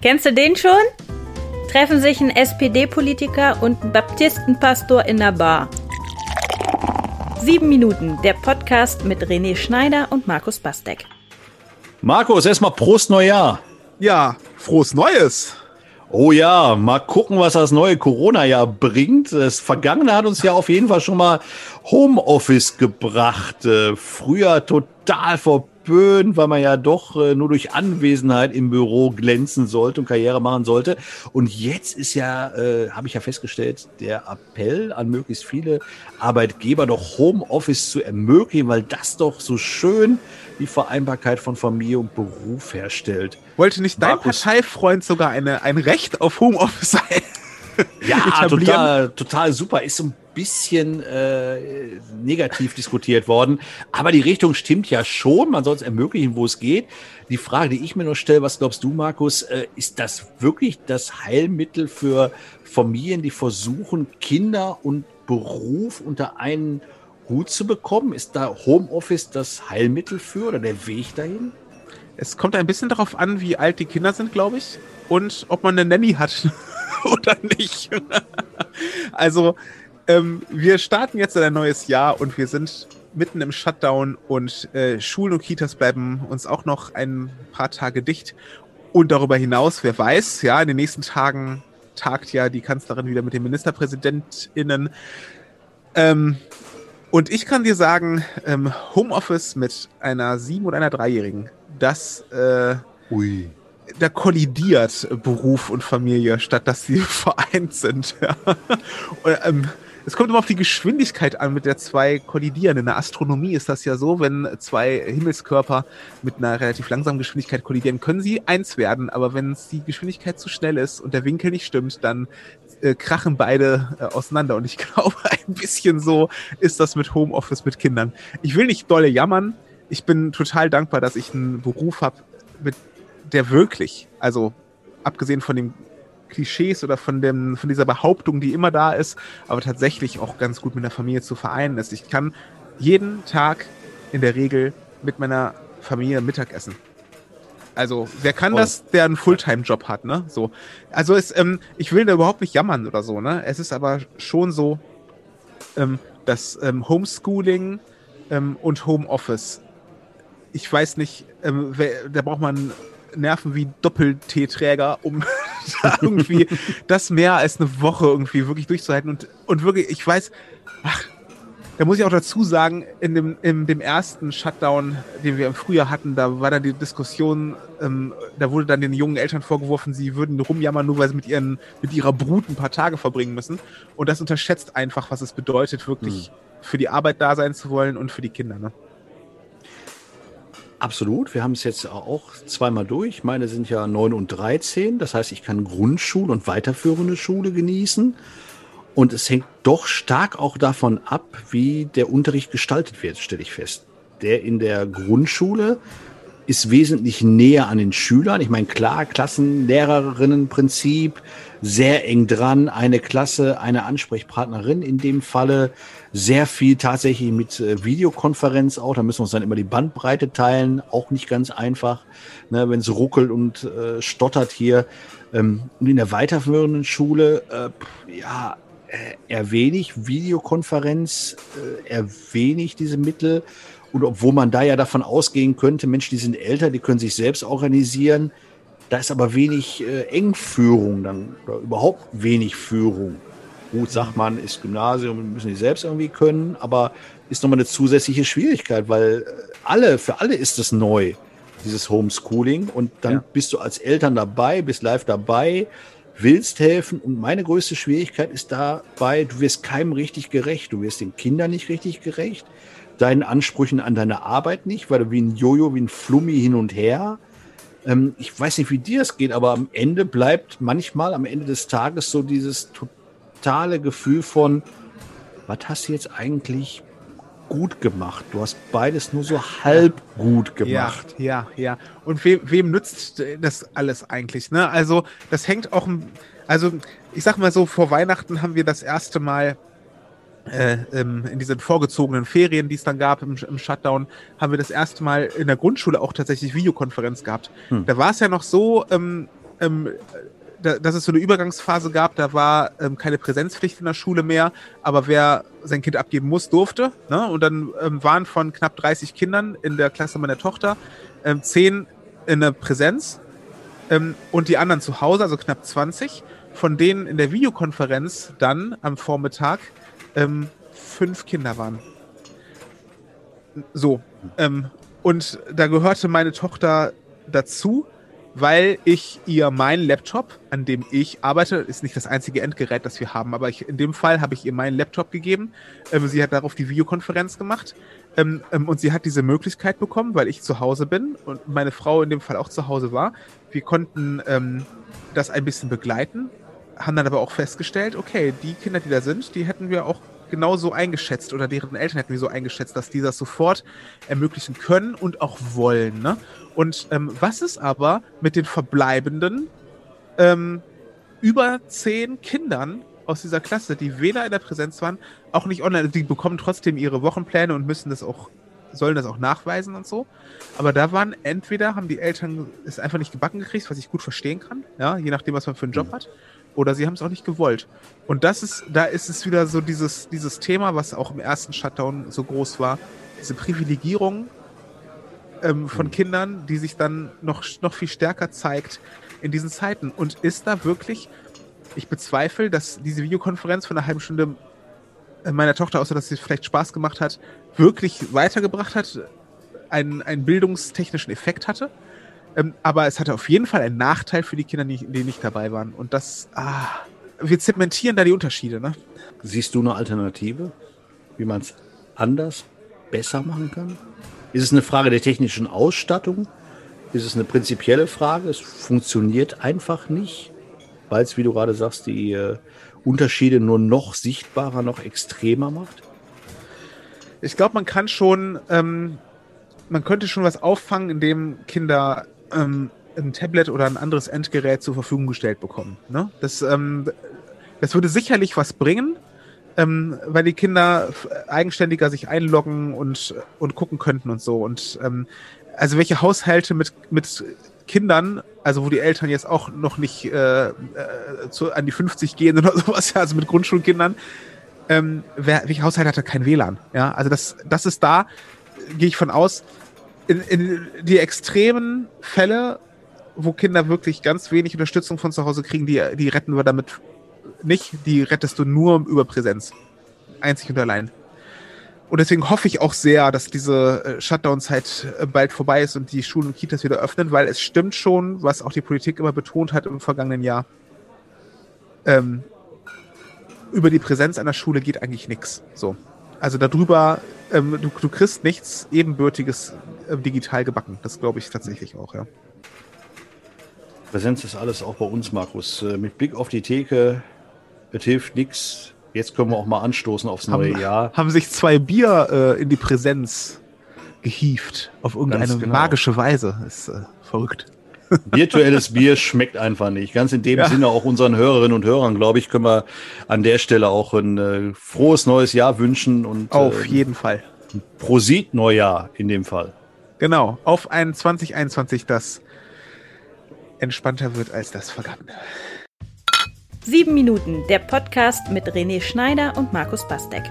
Kennst du den schon? Treffen sich ein SPD-Politiker und ein Baptistenpastor in der Bar. Sieben Minuten, der Podcast mit René Schneider und Markus Bastek. Markus, erstmal Prost Neujahr. Ja, frohes Neues. Oh ja, mal gucken, was das neue Corona-Jahr bringt. Das Vergangene hat uns ja auf jeden Fall schon mal Homeoffice gebracht. Äh, früher total vor verpönt, weil man ja doch äh, nur durch Anwesenheit im Büro glänzen sollte und Karriere machen sollte. Und jetzt ist ja, äh, habe ich ja festgestellt, der Appell an möglichst viele Arbeitgeber doch Homeoffice zu ermöglichen, weil das doch so schön die Vereinbarkeit von Familie und Beruf herstellt. Wollte nicht dein Markus, Parteifreund sogar eine, ein Recht auf Homeoffice sein? Ja, total, total super. Ist so ein bisschen äh, negativ diskutiert worden. Aber die Richtung stimmt ja schon. Man soll es ermöglichen, wo es geht. Die Frage, die ich mir noch stelle, was glaubst du, Markus, äh, ist das wirklich das Heilmittel für Familien, die versuchen, Kinder und Beruf unter einen Hut zu bekommen? Ist da Homeoffice das Heilmittel für oder der Weg dahin? Es kommt ein bisschen darauf an, wie alt die Kinder sind, glaube ich, und ob man eine Nanny hat oder nicht. also ähm, wir starten jetzt in ein neues Jahr und wir sind mitten im Shutdown und äh, Schulen und Kitas bleiben uns auch noch ein paar Tage dicht. Und darüber hinaus, wer weiß, ja, in den nächsten Tagen tagt ja die Kanzlerin wieder mit den MinisterpräsidentInnen. Ähm, und ich kann dir sagen, ähm, Homeoffice mit einer sieben- oder einer dreijährigen, das äh, Ui. da kollidiert Beruf und Familie, statt dass sie vereint sind. Ja. Und, ähm, es kommt immer auf die Geschwindigkeit an, mit der zwei kollidieren. In der Astronomie ist das ja so, wenn zwei Himmelskörper mit einer relativ langsamen Geschwindigkeit kollidieren, können sie eins werden, aber wenn die Geschwindigkeit zu schnell ist und der Winkel nicht stimmt, dann äh, krachen beide äh, auseinander. Und ich glaube, ein bisschen so ist das mit Homeoffice mit Kindern. Ich will nicht dolle jammern. Ich bin total dankbar, dass ich einen Beruf habe, der wirklich, also abgesehen von dem Klischees oder von, dem, von dieser Behauptung, die immer da ist, aber tatsächlich auch ganz gut mit der Familie zu vereinen ist. Ich kann jeden Tag in der Regel mit meiner Familie Mittag essen. Also, wer kann Voll. das, der einen Fulltime-Job hat, ne? So. Also, es, ähm, ich will da überhaupt nicht jammern oder so, ne? Es ist aber schon so, ähm, dass ähm, Homeschooling ähm, und Homeoffice, ich weiß nicht, ähm, wer, da braucht man Nerven wie Doppel-T-Träger, um irgendwie das mehr als eine Woche irgendwie wirklich durchzuhalten. Und, und wirklich, ich weiß, ach, da muss ich auch dazu sagen, in dem, in dem ersten Shutdown, den wir im Frühjahr hatten, da war dann die Diskussion, ähm, da wurde dann den jungen Eltern vorgeworfen, sie würden rumjammern, nur weil sie mit, ihren, mit ihrer Brut ein paar Tage verbringen müssen. Und das unterschätzt einfach, was es bedeutet, wirklich hm. für die Arbeit da sein zu wollen und für die Kinder. Ne? Absolut. Wir haben es jetzt auch zweimal durch. Meine sind ja 9 und 13. Das heißt, ich kann Grundschule und weiterführende Schule genießen. Und es hängt doch stark auch davon ab, wie der Unterricht gestaltet wird, stelle ich fest. Der in der Grundschule ist wesentlich näher an den Schülern. Ich meine, klar, Klassenlehrerinnenprinzip, sehr eng dran, eine Klasse, eine Ansprechpartnerin in dem Falle, sehr viel tatsächlich mit äh, Videokonferenz auch, da müssen wir uns dann immer die Bandbreite teilen, auch nicht ganz einfach, ne, wenn es ruckelt und äh, stottert hier. Ähm, und in der weiterführenden Schule, äh, ja, äh, eher wenig Videokonferenz, äh, eher wenig diese Mittel. Und obwohl man da ja davon ausgehen könnte, Mensch, die sind älter, die können sich selbst organisieren. Da ist aber wenig äh, Engführung dann, oder überhaupt wenig Führung. Gut, sagt man, ist Gymnasium, müssen die selbst irgendwie können, aber ist nochmal eine zusätzliche Schwierigkeit, weil äh, alle, für alle ist es neu, dieses Homeschooling. Und dann ja. bist du als Eltern dabei, bist live dabei, willst helfen. Und meine größte Schwierigkeit ist dabei, du wirst keinem richtig gerecht. Du wirst den Kindern nicht richtig gerecht deinen Ansprüchen an deine Arbeit nicht, weil du wie ein Jojo, wie ein Flummi hin und her. Ähm, ich weiß nicht, wie dir es geht, aber am Ende bleibt manchmal am Ende des Tages so dieses totale Gefühl von, was hast du jetzt eigentlich gut gemacht? Du hast beides nur so halb gut gemacht. Ja, ja, ja. Und wem, wem nützt das alles eigentlich? Ne? Also, das hängt auch, also ich sag mal so, vor Weihnachten haben wir das erste Mal äh, ähm, in diesen vorgezogenen Ferien, die es dann gab im, im, Shutdown, haben wir das erste Mal in der Grundschule auch tatsächlich Videokonferenz gehabt. Hm. Da war es ja noch so, ähm, ähm, da, dass es so eine Übergangsphase gab, da war ähm, keine Präsenzpflicht in der Schule mehr, aber wer sein Kind abgeben muss, durfte. Ne? Und dann ähm, waren von knapp 30 Kindern in der Klasse meiner Tochter ähm, 10 in der Präsenz ähm, und die anderen zu Hause, also knapp 20, von denen in der Videokonferenz dann am Vormittag ähm, fünf Kinder waren. So. Ähm, und da gehörte meine Tochter dazu weil ich ihr meinen Laptop, an dem ich arbeite, ist nicht das einzige Endgerät, das wir haben, aber ich, in dem Fall habe ich ihr meinen Laptop gegeben. Ähm, sie hat darauf die Videokonferenz gemacht ähm, ähm, und sie hat diese Möglichkeit bekommen, weil ich zu Hause bin und meine Frau in dem Fall auch zu Hause war. Wir konnten ähm, das ein bisschen begleiten, haben dann aber auch festgestellt, okay, die Kinder, die da sind, die hätten wir auch genauso eingeschätzt oder deren Eltern hätten wir so eingeschätzt, dass die das sofort ermöglichen können und auch wollen. Ne? Und ähm, was ist aber mit den verbleibenden ähm, über zehn Kindern aus dieser Klasse, die weder in der Präsenz waren, auch nicht online, also die bekommen trotzdem ihre Wochenpläne und müssen das auch, sollen das auch nachweisen und so. Aber da waren entweder haben die Eltern es einfach nicht gebacken gekriegt, was ich gut verstehen kann, ja, je nachdem, was man für einen Job mhm. hat, oder sie haben es auch nicht gewollt. Und das ist, da ist es wieder so dieses, dieses Thema, was auch im ersten Shutdown so groß war, diese Privilegierung ähm, von mhm. Kindern, die sich dann noch, noch viel stärker zeigt in diesen Zeiten. Und ist da wirklich, ich bezweifle, dass diese Videokonferenz von einer halben Stunde äh, meiner Tochter, außer dass sie vielleicht Spaß gemacht hat, wirklich weitergebracht hat, einen, einen bildungstechnischen Effekt hatte. Ähm, aber es hatte auf jeden Fall einen Nachteil für die Kinder, die, die nicht dabei waren. Und das, ah, wir zementieren da die Unterschiede. Ne? Siehst du eine Alternative, wie man es anders, besser machen kann? Ist es eine Frage der technischen Ausstattung? Ist es eine prinzipielle Frage? Es funktioniert einfach nicht, weil es, wie du gerade sagst, die äh, Unterschiede nur noch sichtbarer, noch extremer macht? Ich glaube, man kann schon, ähm, man könnte schon was auffangen, indem Kinder ähm, ein Tablet oder ein anderes Endgerät zur Verfügung gestellt bekommen. Ne? Das, ähm, das würde sicherlich was bringen ähm, weil die Kinder eigenständiger sich einloggen und, und gucken könnten und so. Und ähm, also welche Haushalte mit, mit Kindern, also wo die Eltern jetzt auch noch nicht äh, äh, zu, an die 50 gehen oder sowas, also mit Grundschulkindern, ähm, wer, welche Haushalt hat da kein WLAN? Ja, also das, das ist da, gehe ich von aus, in, in die extremen Fälle, wo Kinder wirklich ganz wenig Unterstützung von zu Hause kriegen, die, die retten wir damit nicht, die rettest du nur über Präsenz. Einzig und allein. Und deswegen hoffe ich auch sehr, dass diese äh, Shutdown-Zeit äh, bald vorbei ist und die Schulen und Kitas wieder öffnen, weil es stimmt schon, was auch die Politik immer betont hat im vergangenen Jahr. Ähm, über die Präsenz einer Schule geht eigentlich nichts. So. Also darüber, ähm, du, du kriegst nichts ebenbürtiges äh, digital gebacken. Das glaube ich tatsächlich auch, ja. Präsenz ist alles auch bei uns, Markus. Äh, mit Blick auf die Theke es hilft nichts. Jetzt können wir auch mal anstoßen aufs neue haben, Jahr. Haben sich zwei Bier äh, in die Präsenz gehieft. Auf irgendeine genau. magische Weise. Ist äh, verrückt. Virtuelles Bier schmeckt einfach nicht. Ganz in dem ja. Sinne auch unseren Hörerinnen und Hörern, glaube ich, können wir an der Stelle auch ein äh, frohes neues Jahr wünschen. Und, Auf äh, jeden Fall. Prosit Neujahr in dem Fall. Genau. Auf ein 2021, das entspannter wird als das vergangene. Sieben Minuten, der Podcast mit René Schneider und Markus Bastek.